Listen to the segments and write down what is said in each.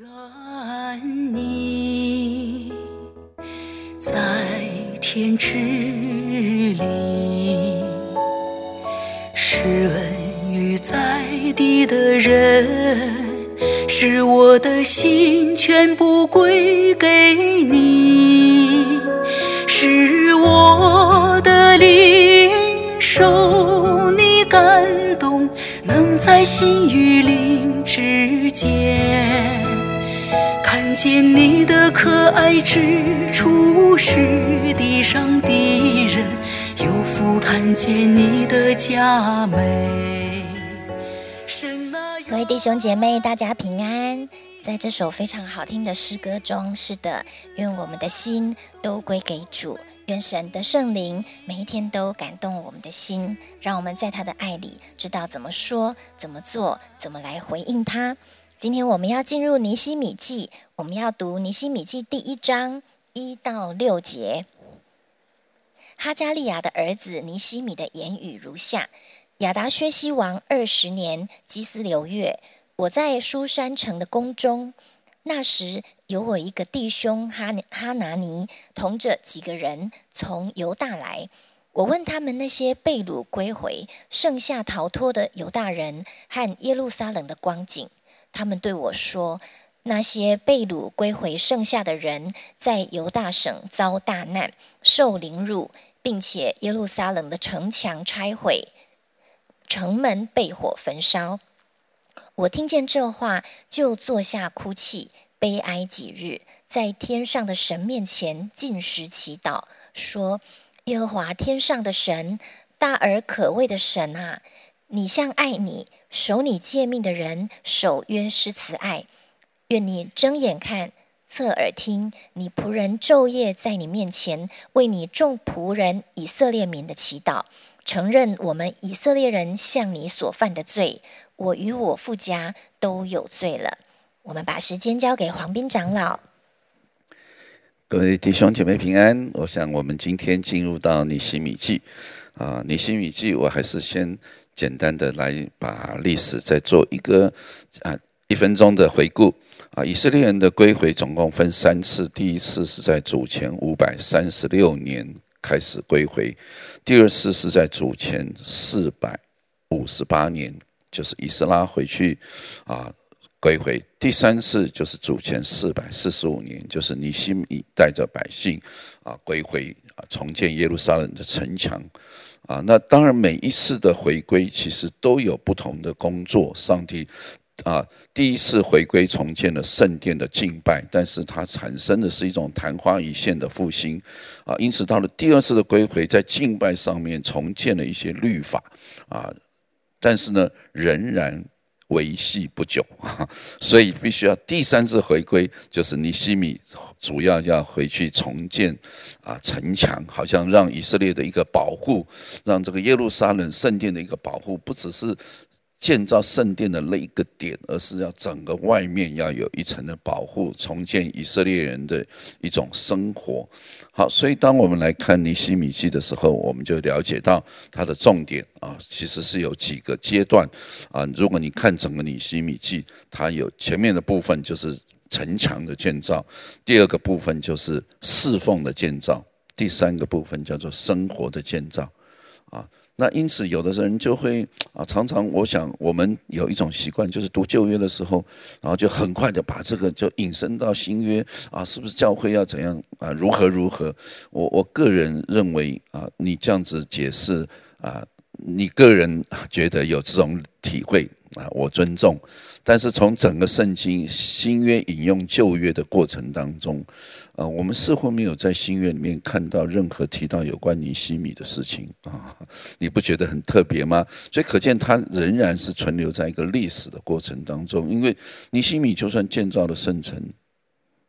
愿你在天之灵，施恩于在地的人，使我的心全部归给你，使我的灵受你感动，能在心与灵之间。看见你的可爱之处，是地上的人有福看见你的佳美。神啊，各位弟兄姐妹，大家平安。在这首非常好听的诗歌中，是的，愿我们的心都归给主，愿神的圣灵每一天都感动我们的心，让我们在他的爱里知道怎么说、怎么做、怎么来回应他。今天我们要进入尼西米记，我们要读尼西米记第一章一到六节。哈加利亚的儿子尼西米的言语如下：亚达薛西王二十年基斯流月，我在书山城的宫中，那时有我一个弟兄哈哈拿尼，同着几个人从犹大来。我问他们那些被掳归回、剩下逃脱的犹大人和耶路撒冷的光景。他们对我说：“那些被掳归回剩下的人，在犹大省遭大难，受凌辱，并且耶路撒冷的城墙拆毁，城门被火焚烧。”我听见这话，就坐下哭泣，悲哀几日，在天上的神面前进食祈祷，说：“耶和华天上的神，大而可畏的神啊，你向爱你。”守你诫命的人，守约施慈爱。愿你睁眼看，侧耳听，你仆人昼夜在你面前为你众仆人以色列民的祈祷，承认我们以色列人向你所犯的罪，我与我父家都有罪了。我们把时间交给黄斌长老。各位弟兄姐妹平安。我想我们今天进入到尼西米记啊，尼西米记，我还是先。简单的来把历史再做一个啊一分钟的回顾啊，以色列人的归回总共分三次，第一次是在主前五百三十六年开始归回，第二次是在主前四百五十八年，就是以斯拉回去啊归回，第三次就是主前四百四十五年，就是尼西米带着百姓啊归回啊重建耶路撒冷的城墙。啊，那当然，每一次的回归其实都有不同的工作。上帝啊，第一次回归重建了圣殿的敬拜，但是它产生的是一种昙花一现的复兴啊。因此，到了第二次的归回，在敬拜上面重建了一些律法啊，但是呢，仍然。维系不久，所以必须要第三次回归，就是尼西米主要要回去重建啊城墙，好像让以色列的一个保护，让这个耶路撒冷圣殿的一个保护，不只是。建造圣殿的那一个点，而是要整个外面要有一层的保护，重建以色列人的一种生活。好，所以当我们来看尼西米记的时候，我们就了解到它的重点啊，其实是有几个阶段啊。如果你看整个尼西米记，它有前面的部分就是城墙的建造，第二个部分就是侍奉的建造，第三个部分叫做生活的建造啊。那因此，有的人就会啊，常常我想，我们有一种习惯，就是读旧约的时候，然后就很快的把这个就引申到新约啊，是不是教会要怎样啊？如何如何？我我个人认为啊，你这样子解释啊，你个人觉得有这种体会啊，我尊重。但是从整个圣经新约引用旧约的过程当中，呃，我们似乎没有在新约里面看到任何提到有关尼西米的事情啊，你不觉得很特别吗？所以可见它仍然是存留在一个历史的过程当中，因为尼西米就算建造了圣城。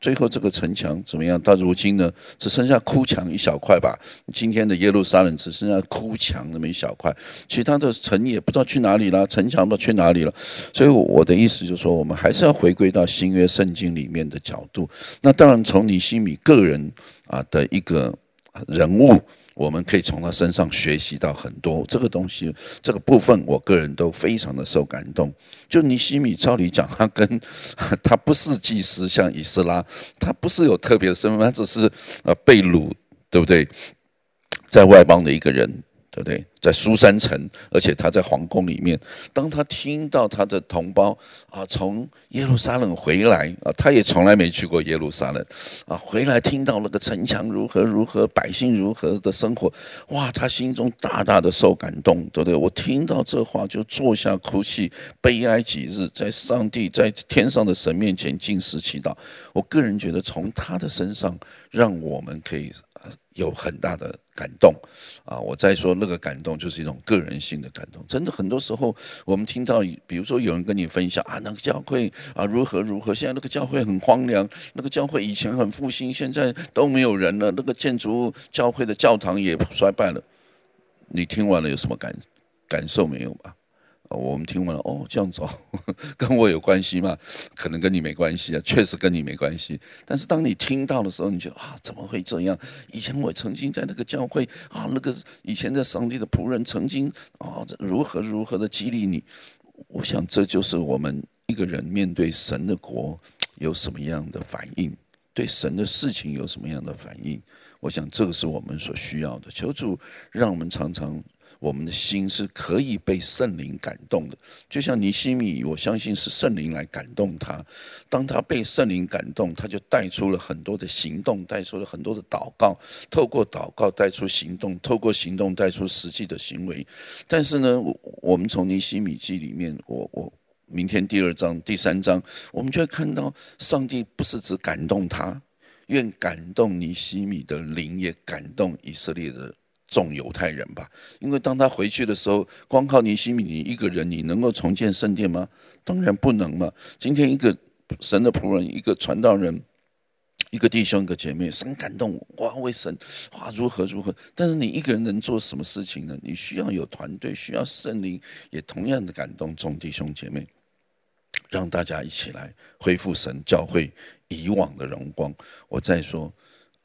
最后这个城墙怎么样？到如今呢，只剩下哭墙一小块吧。今天的耶路撒冷只剩下哭墙那么一小块，其他的城也不知道去哪里了，城墙都去哪里了。所以我的意思就是说，我们还是要回归到新约圣经里面的角度。那当然，从尼西米个人啊的一个人物我们可以从他身上学习到很多。这个东西，这个部分，我个人都非常的受感动。就尼西米，照理讲，他跟 他不是祭司，像以斯拉，他不是有特别的身份，他只是呃被掳，对不对？在外邦的一个人。对不对？在苏山城，而且他在皇宫里面。当他听到他的同胞啊从耶路撒冷回来啊，他也从来没去过耶路撒冷啊，回来听到那个城墙如何如何，百姓如何的生活，哇，他心中大大的受感动，对不对？我听到这话就坐下哭泣，悲哀几日，在上帝在天上的神面前尽实祈祷。我个人觉得，从他的身上，让我们可以。有很大的感动啊！我再说那个感动，就是一种个人性的感动。真的，很多时候我们听到，比如说有人跟你分享啊，那个教会啊如何如何，现在那个教会很荒凉，那个教会以前很复兴，现在都没有人了，那个建筑、教会的教堂也衰败了。你听完了有什么感感受没有吧？我们听完了哦，这样走 跟我有关系吗？可能跟你没关系啊，确实跟你没关系。但是当你听到的时候，你觉得啊，怎么会这样？以前我曾经在那个教会啊，那个以前在上帝的仆人曾经啊，如何如何的激励你。我想这就是我们一个人面对神的国有什么样的反应，对神的事情有什么样的反应。我想这个是我们所需要的。求主让我们常常。我们的心是可以被圣灵感动的，就像尼西米，我相信是圣灵来感动他。当他被圣灵感动，他就带出了很多的行动，带出了很多的祷告，透过祷告带出行动，透过行动带出实际的行为。但是呢，我我们从尼西米记里面，我我明天第二章、第三章，我们就会看到，上帝不是只感动他，愿感动尼西米的灵，也感动以色列的。众犹太人吧，因为当他回去的时候，光靠尼西米你一个人，你能够重建圣殿吗？当然不能嘛。今天一个神的仆人，一个传道人，一个弟兄，一个姐妹，神感动哇，为神哇如何如何。但是你一个人能做什么事情呢？你需要有团队，需要圣灵，也同样的感动众弟兄姐妹，让大家一起来恢复神教会以往的荣光。我再说。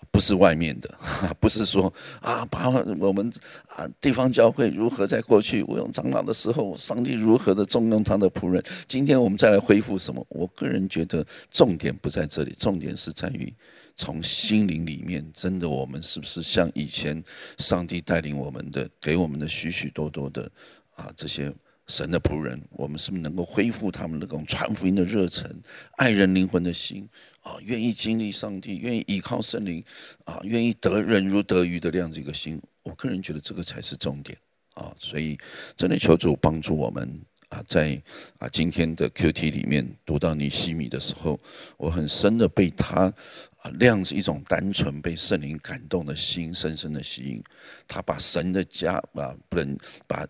不是外面的，不是说啊，把我们啊地方教会如何在过去我用长老的时候，上帝如何的重用他的仆人。今天我们再来恢复什么？我个人觉得重点不在这里，重点是在于从心灵里面，真的我们是不是像以前上帝带领我们的，给我们的许许多多的啊这些。神的仆人，我们是不是能够恢复他们那种传福音的热忱、爱人灵魂的心啊？愿意经历上帝，愿意依靠圣灵啊？愿意得人如得鱼的这样子一个心，我个人觉得这个才是重点啊！所以真的求主帮助我们啊，在啊今天的 Q T 里面读到尼西米的时候，我很深的被他啊亮是一种单纯被圣灵感动的心深深的吸引，他把神的家啊不能把。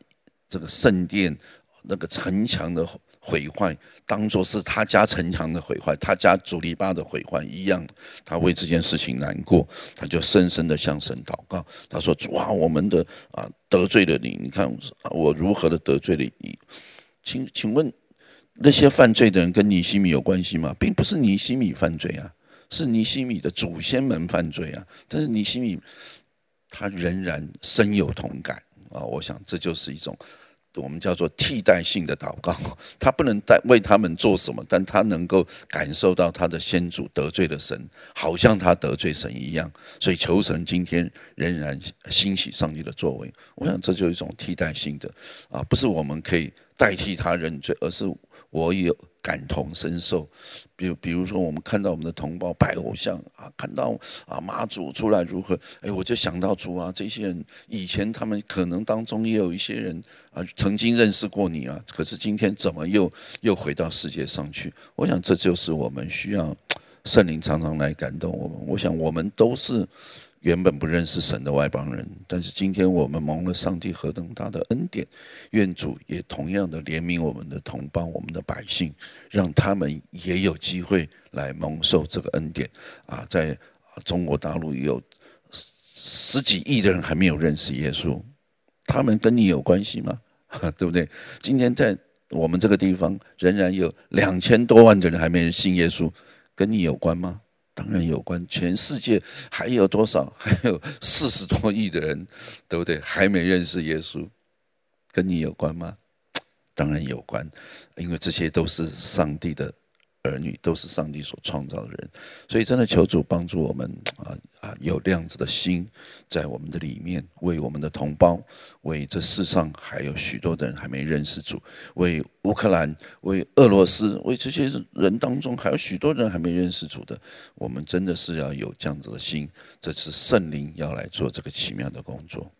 这个圣殿那个城墙的毁坏，当做是他家城墙的毁坏，他家主篱笆的毁坏一样，他为这件事情难过，他就深深的向神祷告。他说：“主啊，我们的啊得罪了你，你看我如何的得罪了你？请请问那些犯罪的人跟尼西米有关系吗？并不是尼西米犯罪啊，是尼西米的祖先们犯罪啊。但是尼西米他仍然深有同感啊。我想这就是一种。”我们叫做替代性的祷告，他不能代为他们做什么，但他能够感受到他的先祖得罪了神，好像他得罪神一样，所以求神今天仍然欣喜上帝的作为。我想这就是一种替代性的啊，不是我们可以代替他认罪，而是我有。感同身受，比比如说，我们看到我们的同胞拜偶像啊，看到啊妈祖出来如何，哎，我就想到主啊，这些人以前他们可能当中也有一些人啊，曾经认识过你啊，可是今天怎么又又回到世界上去？我想这就是我们需要圣灵常常来感动我们。我想我们都是。原本不认识神的外邦人，但是今天我们蒙了上帝何等大的恩典，愿主也同样的怜悯我们的同胞、我们的百姓，让他们也有机会来蒙受这个恩典。啊，在中国大陆有十几亿的人还没有认识耶稣，他们跟你有关系吗？对不对？今天在我们这个地方，仍然有两千多万的人还没信耶稣，跟你有关吗？当然有关。全世界还有多少？还有四十多亿的人，对不对？还没认识耶稣，跟你有关吗？当然有关，因为这些都是上帝的。儿女都是上帝所创造的人，所以真的求主帮助我们啊啊，有这样子的心在我们的里面，为我们的同胞，为这世上还有许多的人还没认识主，为乌克兰，为俄罗斯，为这些人当中还有许多人还没认识主的，我们真的是要有这样子的心，这是圣灵要来做这个奇妙的工作。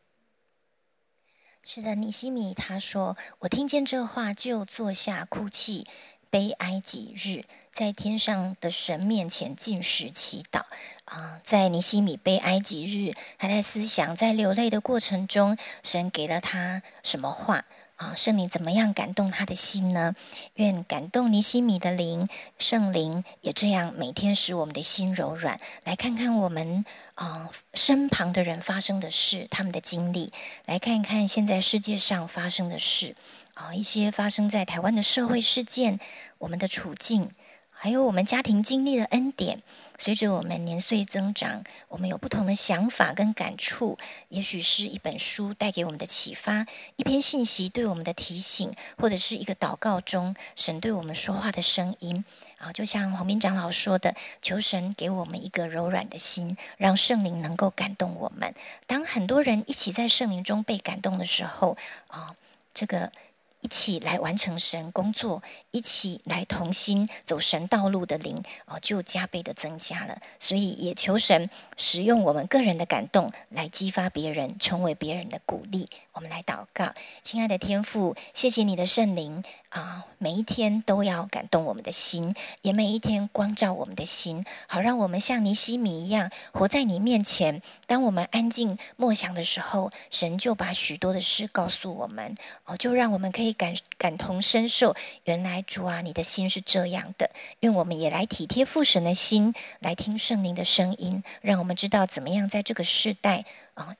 是的，尼西米他说：“我听见这话，就坐下哭泣。”悲哀几日，在天上的神面前进食祈祷啊！在尼西米悲哀几日，还在思想，在流泪的过程中，神给了他什么话啊？圣灵怎么样感动他的心呢？愿感动尼西米的灵，圣灵也这样每天使我们的心柔软。来看看我们啊身旁的人发生的事，他们的经历，来看一看现在世界上发生的事。啊，一些发生在台湾的社会事件，我们的处境，还有我们家庭经历的恩典，随着我们年岁增长，我们有不同的想法跟感触。也许是一本书带给我们的启发，一篇信息对我们的提醒，或者是一个祷告中神对我们说话的声音。啊，就像黄明长老说的，求神给我们一个柔软的心，让圣灵能够感动我们。当很多人一起在圣灵中被感动的时候，啊，这个。一起来完成神工作，一起来同心走神道路的灵哦，就加倍的增加了。所以也求神使用我们个人的感动来激发别人，成为别人的鼓励。我们来祷告，亲爱的天父，谢谢你的圣灵啊，每一天都要感动我们的心，也每一天光照我们的心，好让我们像尼西米一样活在你面前。当我们安静默想的时候，神就把许多的事告诉我们哦，就让我们可以感感同身受。原来主啊，你的心是这样的。愿我们也来体贴父神的心，来听圣灵的声音，让我们知道怎么样在这个世代。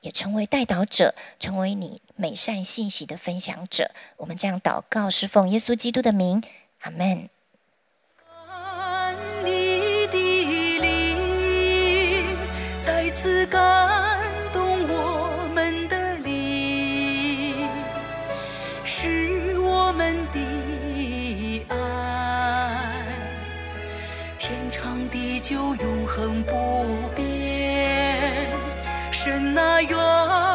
也成为代导者，成为你美善信息的分享者。我们这样祷告，是奉耶稣基督的名，阿门。你的灵再次感 your